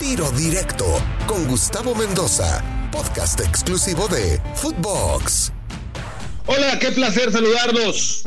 Tiro Directo con Gustavo Mendoza, podcast exclusivo de Footbox. Hola, qué placer saludarlos.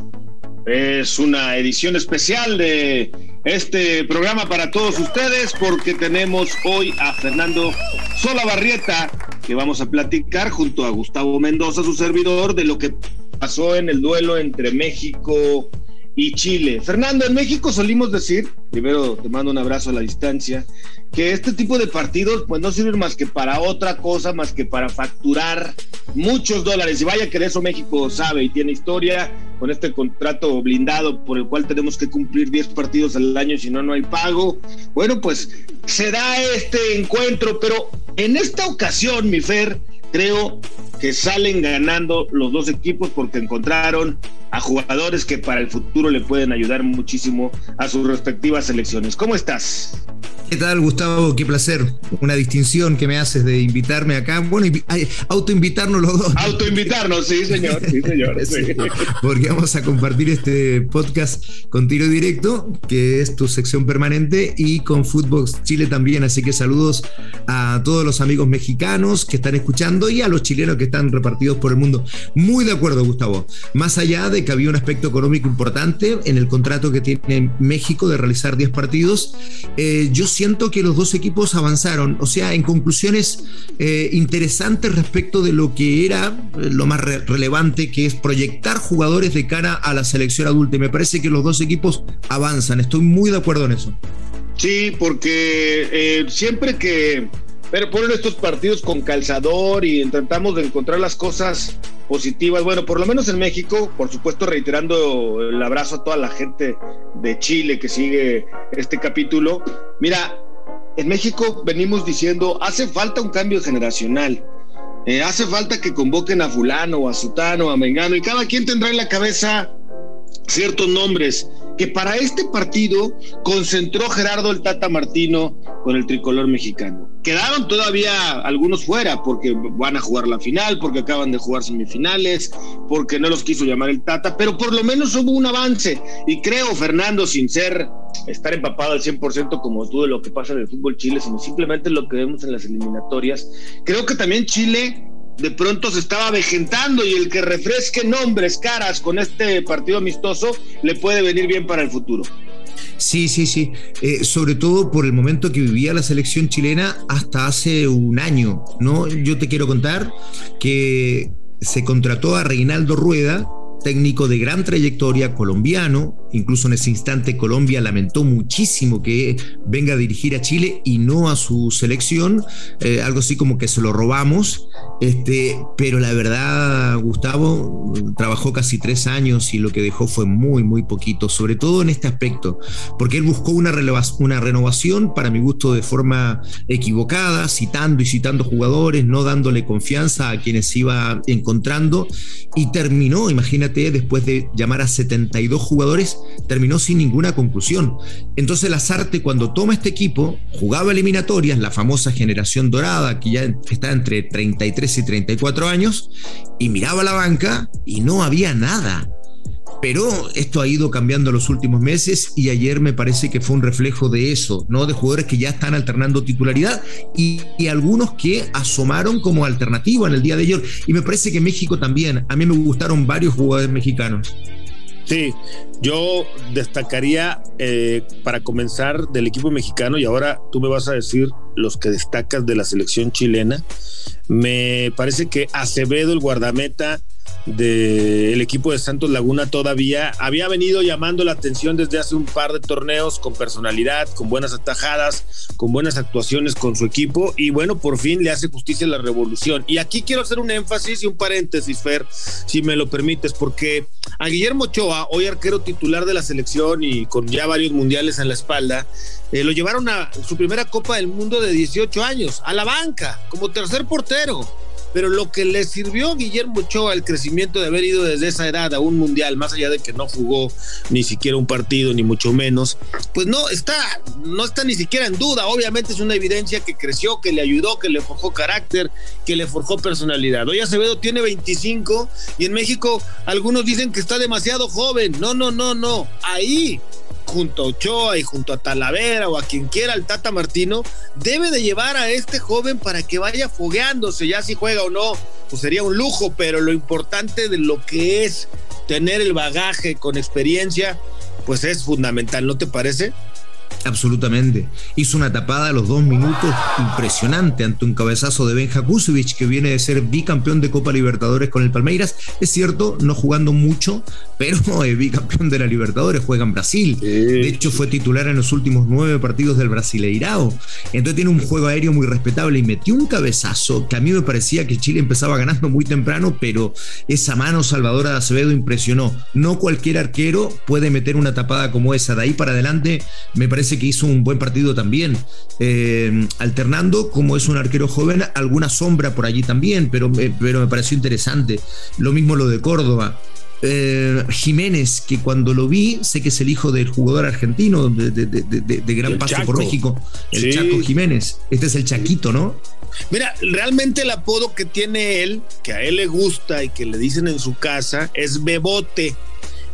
Es una edición especial de este programa para todos ustedes porque tenemos hoy a Fernando Solabarrieta que vamos a platicar junto a Gustavo Mendoza, su servidor, de lo que pasó en el duelo entre México y Chile. Fernando, en México solimos decir, primero te mando un abrazo a la distancia, que este tipo de partidos pues no sirven más que para otra cosa, más que para facturar muchos dólares. Y vaya que de eso México sabe y tiene historia con este contrato blindado por el cual tenemos que cumplir 10 partidos al año, si no, no hay pago. Bueno, pues se da este encuentro, pero en esta ocasión, mi Fer, creo que salen ganando los dos equipos porque encontraron a jugadores que para el futuro le pueden ayudar muchísimo a sus respectivas selecciones. ¿Cómo estás? ¿Qué tal, Gustavo? Qué placer. Una distinción que me haces de invitarme acá. Bueno, autoinvitarnos los dos. Autoinvitarnos, sí, señor. Sí, señor. Porque vamos a compartir este podcast con Tiro Directo, que es tu sección permanente, y con Footbox Chile también. Así que saludos a todos los amigos mexicanos que están escuchando y a los chilenos que están repartidos por el mundo. Muy de acuerdo, Gustavo. Más allá de que había un aspecto económico importante en el contrato que tiene México de realizar 10 partidos, eh, yo siento que los dos equipos avanzaron, o sea, en conclusiones eh, interesantes respecto de lo que era eh, lo más relevante, que es proyectar jugadores de cara a la selección adulta. Y me parece que los dos equipos avanzan, estoy muy de acuerdo en eso. Sí, porque siempre que pero ponen estos partidos con calzador y intentamos de encontrar las cosas positivas. Bueno, por lo menos en México, por supuesto, reiterando el abrazo a toda la gente de Chile que sigue este capítulo. Mira, en México venimos diciendo, hace falta un cambio generacional. Eh, hace falta que convoquen a fulano, a sutano, a mengano, y cada quien tendrá en la cabeza ciertos nombres que para este partido concentró Gerardo el Tata Martino con el tricolor mexicano. Quedaron todavía algunos fuera porque van a jugar la final, porque acaban de jugar semifinales, porque no los quiso llamar el Tata, pero por lo menos hubo un avance. Y creo, Fernando, sin ser estar empapado al 100% como tú de lo que pasa en el fútbol Chile, sino simplemente lo que vemos en las eliminatorias, creo que también Chile de pronto se estaba vejentando y el que refresque nombres, caras con este partido amistoso le puede venir bien para el futuro. Sí, sí, sí. Eh, sobre todo por el momento que vivía la selección chilena hasta hace un año, ¿no? Yo te quiero contar que se contrató a Reinaldo Rueda, técnico de gran trayectoria colombiano, incluso en ese instante Colombia lamentó muchísimo que venga a dirigir a Chile y no a su selección, eh, algo así como que se lo robamos, este, pero la verdad Gustavo trabajó casi tres años y lo que dejó fue muy, muy poquito, sobre todo en este aspecto, porque él buscó una, una renovación, para mi gusto, de forma equivocada, citando y citando jugadores, no dándole confianza a quienes iba encontrando y terminó, imagínate, después de llamar a 72 jugadores, terminó sin ninguna conclusión. Entonces Lazarte cuando toma este equipo, jugaba eliminatorias, la famosa generación dorada, que ya está entre 33 y 34 años, y miraba la banca y no había nada. Pero esto ha ido cambiando los últimos meses y ayer me parece que fue un reflejo de eso, ¿no? De jugadores que ya están alternando titularidad y, y, algunos que asomaron como alternativa en el día de ayer. Y me parece que México también. A mí me gustaron varios jugadores mexicanos. Sí, yo destacaría eh, para comenzar del equipo mexicano y ahora tú me vas a decir los que destacas de la selección chilena. Me parece que Acevedo, el guardameta, del equipo de Santos Laguna todavía había venido llamando la atención desde hace un par de torneos con personalidad, con buenas atajadas, con buenas actuaciones con su equipo y bueno, por fin le hace justicia la revolución. Y aquí quiero hacer un énfasis y un paréntesis, Fer, si me lo permites, porque a Guillermo Ochoa, hoy arquero titular de la selección y con ya varios mundiales en la espalda, eh, lo llevaron a su primera Copa del Mundo de 18 años, a la banca, como tercer portero pero lo que le sirvió Guillermo Ochoa el crecimiento de haber ido desde esa edad a un mundial, más allá de que no jugó ni siquiera un partido, ni mucho menos, pues no está, no está ni siquiera en duda. Obviamente es una evidencia que creció, que le ayudó, que le forjó carácter, que le forjó personalidad. Hoy Acevedo tiene 25 y en México algunos dicen que está demasiado joven. No, no, no, no. Ahí junto a Ochoa y junto a Talavera o a quien quiera, el Tata Martino, debe de llevar a este joven para que vaya fogueándose, ya si juega o no, pues sería un lujo, pero lo importante de lo que es tener el bagaje con experiencia, pues es fundamental, ¿no te parece? Absolutamente. Hizo una tapada a los dos minutos impresionante ante un cabezazo de Benja Kusevich, que viene de ser bicampeón de Copa Libertadores con el Palmeiras. Es cierto, no jugando mucho, pero es bicampeón de la Libertadores, juega en Brasil. De hecho, fue titular en los últimos nueve partidos del Brasileirao. Entonces tiene un juego aéreo muy respetable y metió un cabezazo que a mí me parecía que Chile empezaba ganando muy temprano, pero esa mano salvadora de Acevedo impresionó. No cualquier arquero puede meter una tapada como esa. De ahí para adelante me parece que hizo un buen partido también, eh, alternando, como es un arquero joven, alguna sombra por allí también, pero, pero me pareció interesante. Lo mismo lo de Córdoba. Eh, Jiménez, que cuando lo vi, sé que es el hijo del jugador argentino de, gran paso por México, el Chaco Jiménez. Este es el Chaquito, ¿no? Mira, realmente el apodo que tiene él, que a él le gusta y que le dicen en su casa, es Bebote.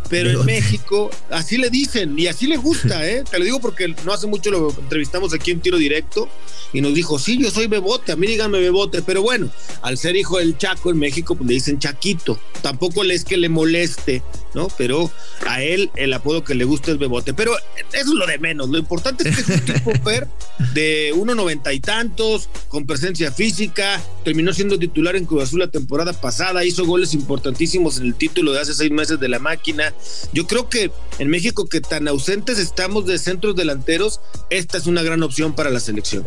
Pero en México, así le dicen y así le gusta, ¿eh? Te lo digo porque no hace mucho lo entrevistamos aquí en Tiro Directo y nos dijo, sí, yo soy Bebote, a mí díganme Bebote, pero bueno, al ser hijo del Chaco en México, pues le dicen Chaquito. Tampoco le es que le moleste, ¿no? Pero a él el apodo que le gusta es Bebote. Pero eso es lo de menos. Lo importante es que es un tipo per de 1.90 y tantos, con presencia física, terminó siendo titular en Cruz Azul la temporada pasada, hizo goles importantísimos en el título de hace seis meses de la máquina. Yo creo que en México, que tan ausentes estamos de centros delanteros, esta es una gran opción para la selección.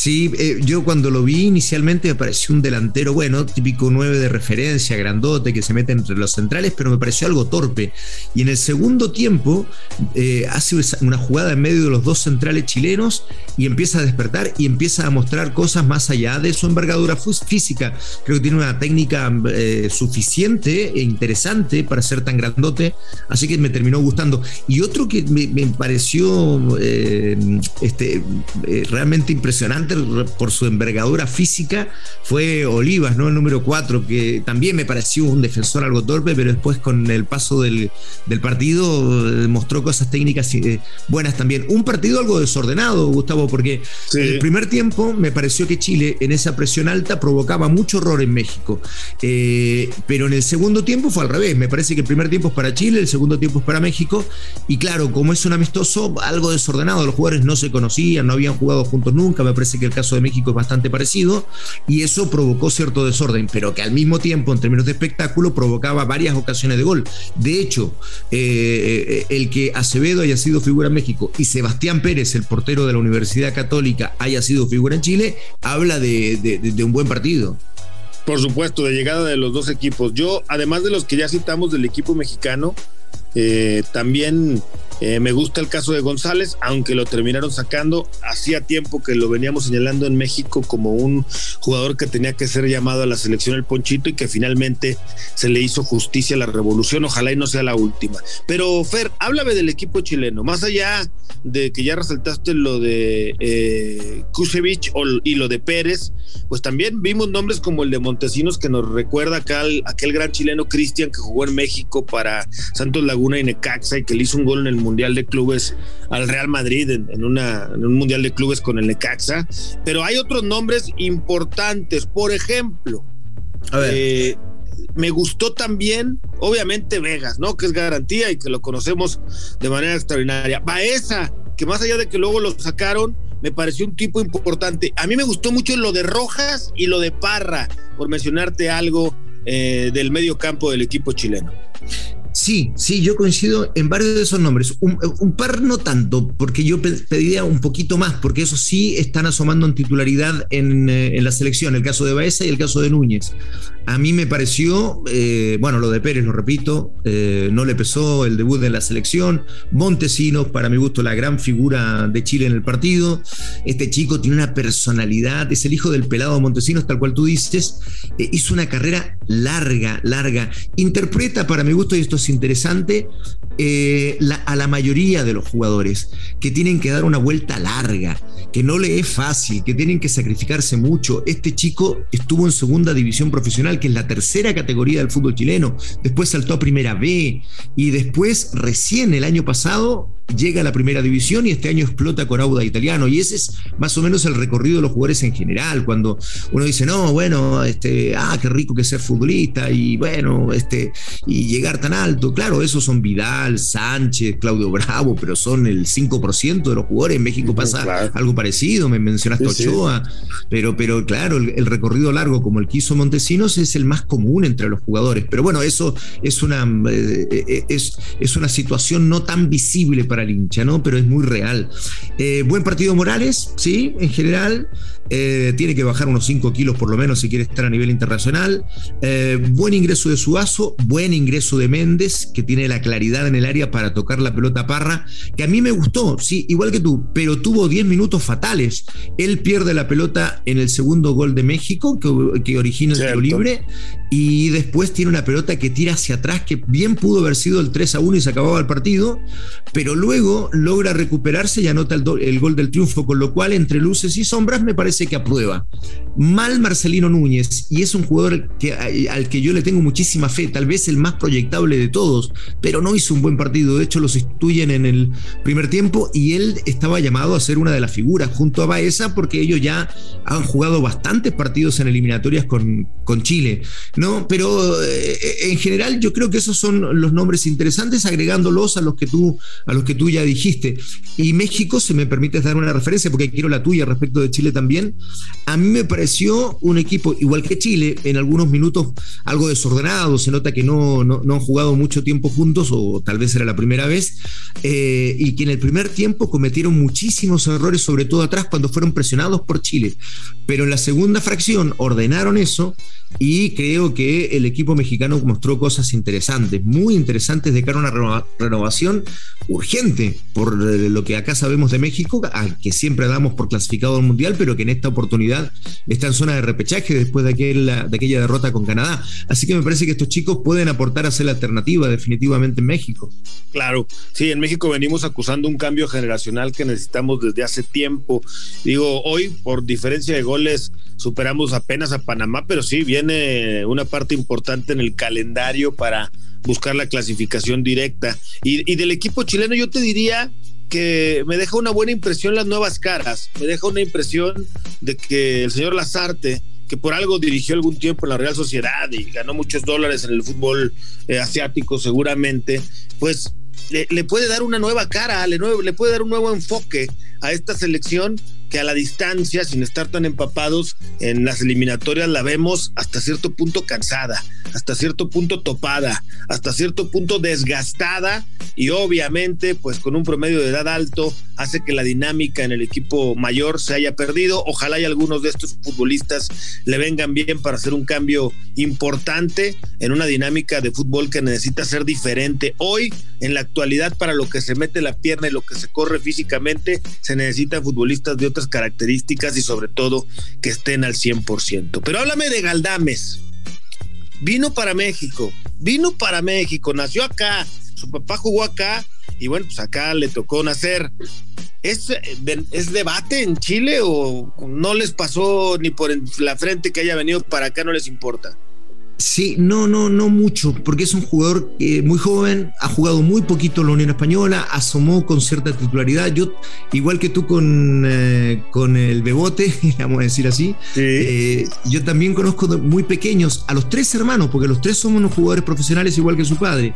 Sí, eh, yo cuando lo vi inicialmente me pareció un delantero, bueno, típico 9 de referencia, grandote, que se mete entre los centrales, pero me pareció algo torpe. Y en el segundo tiempo eh, hace una jugada en medio de los dos centrales chilenos y empieza a despertar y empieza a mostrar cosas más allá de su envergadura física. Creo que tiene una técnica eh, suficiente e interesante para ser tan grandote, así que me terminó gustando. Y otro que me, me pareció este, realmente impresionante, por su envergadura física fue Olivas, ¿no? El número 4, que también me pareció un defensor algo torpe, pero después con el paso del, partido eh, mostró cosas técnicas eh, buenas también. Un partido algo desordenado, Gustavo, porque el primer tiempo me pareció que Chile en esa presión alta provocaba mucho error en México, eh, pero en el segundo tiempo fue al revés. Me parece que el primer tiempo es para Chile, el segundo tiempo es para México, y claro, como es un amistoso, algo desordenado, los jugadores no se conocían, no habían jugado juntos nunca, me parece que el caso de México es bastante parecido, y eso provocó cierto desorden, pero que al mismo tiempo, en términos de espectáculo, provocaba varias ocasiones de gol. De hecho, eh, el que Acevedo haya sido figura en México y Sebastián Pérez, el portero de la Universidad Católica, haya sido figura en Chile, habla de, un buen partido. Por supuesto, de llegada de los dos equipos. Yo, además de los que ya citamos del equipo mexicano, eh, también eh, me gusta el caso de González, aunque lo terminaron sacando. Hacía tiempo que lo veníamos señalando en México como un jugador que tenía que ser llamado a la selección el Ponchito y que finalmente se le hizo justicia a la revolución. Ojalá y no sea la última. Pero Fer, háblame del equipo chileno. Más allá de que ya resaltaste lo de eh, Kusevich y lo de Pérez, pues también vimos nombres como el de Montesinos que nos recuerda acá aquel gran chileno Cristian que jugó en México para Santos Laguna y Necaxa y que le hizo un gol en el Mundial de Clubes al Real Madrid en, una, un Mundial de Clubes con el Necaxa. Pero hay otros nombres importantes. Por ejemplo, eh, me gustó también, obviamente, Vegas, ¿no? Que es garantía y que lo conocemos de manera extraordinaria. Baeza, que más allá de que luego lo sacaron, me pareció un tipo importante. A mí me gustó mucho lo de Rojas y lo de Parra, por mencionarte algo eh, del medio campo del equipo chileno. Sí, sí, yo coincido en varios de esos nombres. Un, par no tanto, porque yo pediría un poquito más, porque esos sí están asomando en titularidad en, eh, en la selección, el caso de Baeza y el caso de Núñez. A mí me pareció, eh, bueno, lo de Pérez, lo repito, eh, no le pesó el debut de la selección. Montesinos, para mi gusto, la gran figura de Chile en el partido. Este chico tiene una personalidad, es el hijo del pelado Montesinos, tal cual tú dices. hizo una carrera larga, larga. Interpreta, para mi gusto, y esto es interesante, eh, a la mayoría de los jugadores que tienen que dar una vuelta larga, que no le es fácil, que tienen que sacrificarse mucho. Este chico estuvo en segunda división profesional, que es la tercera categoría del fútbol chileno, después saltó a primera B y después recién el año pasado llega a la primera división y este año explota con Auda Italiano. Y ese es más o menos el recorrido de los jugadores en general. Cuando uno dice, no, bueno, este, ah, qué rico que ser futbolista y bueno, este, y llegar tan alto. Claro, esos son Vidal, Sánchez, Claudio Bravo, pero son el 5% de los jugadores. En México pasa algo parecido, me mencionaste Ochoa, pero, pero claro, el, recorrido largo como el que hizo Montesinos es el más común entre los jugadores. Pero bueno, eso es una, eh, eh, es, es una situación no tan visible para el hincha, ¿no? Pero es muy real. Eh, buen partido Morales, sí, en general. Eh, tiene que bajar unos 5 kilos por lo menos si quiere estar a nivel internacional. Eh, buen ingreso de Suazo, buen ingreso de Méndez, que tiene la claridad en el área para tocar la pelota parra, que a mí me gustó, sí, igual que tú, pero tuvo 10 minutos fatales. Él pierde la pelota en el segundo gol de México, que, origina el tiro libre, y después tiene una pelota que tira hacia atrás, que bien pudo haber sido el 3 a 1 y se acababa el partido, pero luego logra recuperarse y anota el, gol del triunfo, con lo cual entre luces y sombras me parece que aprueba. Mal Marcelino Núñez, y es un jugador que, al que yo le tengo muchísima fe, tal vez el más proyectable de todos, pero no hizo un buen partido. De hecho, lo sustituyen en el primer tiempo y él estaba llamado a ser una de las figuras junto a Baeza, porque ellos ya han jugado bastantes partidos en eliminatorias con, con Chile. ¿no? Pero eh, en general, yo creo que esos son los nombres interesantes, agregándolos a los que tú, a los que tú ya dijiste. Y México, si me permites dar una referencia, porque quiero la tuya respecto de Chile también a mí me pareció un equipo, igual que Chile, en algunos minutos algo desordenado, se nota que no, no, han jugado mucho tiempo juntos, o tal vez era la primera vez, eh, y que en el primer tiempo cometieron muchísimos errores, sobre todo atrás, cuando fueron presionados por Chile. Pero en la segunda fracción ordenaron eso y creo que el equipo mexicano mostró cosas interesantes, muy interesantes de cara a una renovación urgente por eh, lo que acá sabemos de México, al que siempre damos por clasificado al Mundial, pero que en esta oportunidad está en zona de repechaje después de aquella, de aquella derrota con Canadá. Así que me parece que estos chicos pueden aportar a ser la alternativa definitivamente en México. Claro, sí, en México venimos acusando un cambio generacional que necesitamos desde hace tiempo. Digo, hoy por diferencia de goles superamos apenas a Panamá, pero sí, viene una parte importante en el calendario para buscar la clasificación directa. Y, del equipo chileno yo te diría que me deja una buena impresión las nuevas caras, me deja una impresión de que el señor Lazarte, que por algo dirigió algún tiempo en la Real Sociedad y ganó muchos dólares en el fútbol eh, asiático seguramente, pues le, puede dar una nueva cara, le, le puede dar un nuevo enfoque a esta selección que a la distancia, sin estar tan empapados en las eliminatorias, la vemos hasta cierto punto cansada, hasta cierto punto topada, hasta cierto punto desgastada y obviamente pues con un promedio de edad alto hace que la dinámica en el equipo mayor se haya perdido. Ojalá y algunos de estos futbolistas le vengan bien para hacer un cambio importante en una dinámica de fútbol que necesita ser diferente. Hoy, en la actualidad, para lo que se mete la pierna y lo que se corre físicamente, se necesitan futbolistas de otras características y sobre todo que estén al 100%. Pero háblame de Galdames. Vino para México, vino para México, nació acá, su papá jugó acá y bueno, pues acá le tocó nacer. ¿Es, ¿Es debate en Chile o no les pasó ni por la frente que haya venido para acá, no les importa? Sí, no, no, no mucho, porque es un jugador eh, muy joven, ha jugado muy poquito en la Unión Española, asomó con cierta titularidad. Yo, igual que tú con, eh, con el Bebote, vamos a decir así, eh, yo también conozco muy pequeños a los tres hermanos, porque los tres somos unos jugadores profesionales igual que su padre.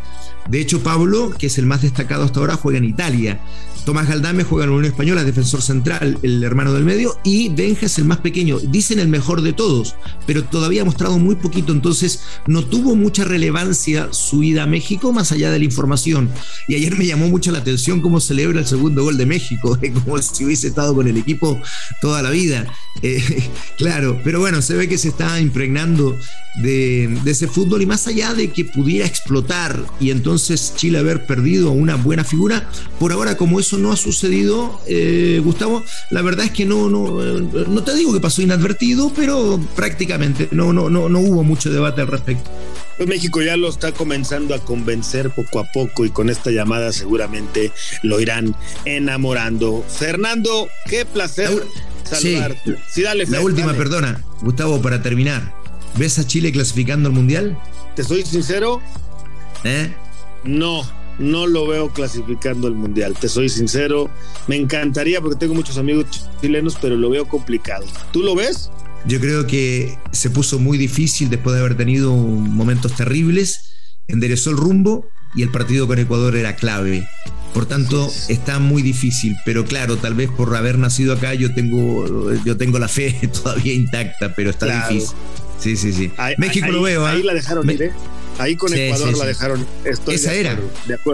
De hecho, Pablo, que es el más destacado hasta ahora, juega en Italia. Tomás Galdame juega en la Unión Española, defensor central, el hermano del medio, y Benja es el más pequeño. Dicen el mejor de todos, pero todavía ha mostrado muy poquito, entonces no tuvo mucha relevancia su ida a México más allá de la información. Y ayer me llamó mucho la atención cómo celebra el segundo gol de México, como si hubiese estado con el equipo toda la vida. Eh, claro, pero bueno, se ve que se está impregnando de, ese fútbol y más allá de que pudiera explotar y entonces Chile haber perdido una buena figura, por ahora como eso no ha sucedido, eh, Gustavo, la verdad es que no, no, no te digo que pasó inadvertido, pero prácticamente no, no, no, no hubo mucho debate al respecto. Pues México ya lo está comenzando a convencer poco a poco y con esta llamada seguramente lo irán enamorando. Fernando, qué placer saludarte. Sí, dale, La última, perdona, Gustavo, para terminar. ¿Ves a Chile clasificando al Mundial? ¿Te soy sincero? ¿Eh? No. no lo veo clasificando el Mundial, te soy sincero. Me encantaría porque tengo muchos amigos chilenos, pero lo veo complicado. ¿Tú lo ves? Yo creo que se puso muy difícil después de haber tenido momentos terribles, enderezó el rumbo y el partido con Ecuador era clave. Por tanto, está muy difícil, pero claro, tal vez por haber nacido acá yo tengo, yo tengo la fe todavía intacta, pero está difícil. Sí, sí, sí. México lo veo. Ahí ¿eh? la dejaron ir, ¿eh? Ahí con Ecuador la dejaron. esa era.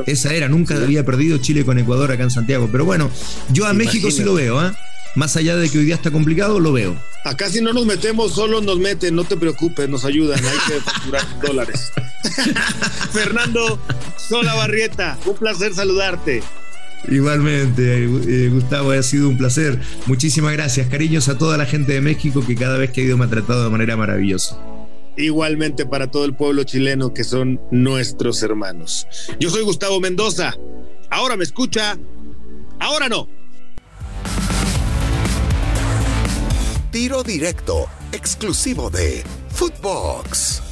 Esa era. Nunca había perdido Chile con Ecuador acá en Santiago. Pero bueno, yo a México sí lo veo, ¿eh? Más allá de que hoy día está complicado, lo veo. Acá si no nos metemos, solo nos meten, no te preocupes, nos ayudan, hay que facturar dólares. Fernando Sola Barrieta, un placer saludarte. Igualmente, eh, Gustavo, ha sido un placer. Muchísimas gracias. Cariños a toda la gente de México que cada vez que ha ido me ha tratado de manera maravillosa. Igualmente para todo el pueblo chileno que son nuestros hermanos. Yo soy Gustavo Mendoza. Ahora me escucha, ahora no. Tiro directo, exclusivo de Footbox.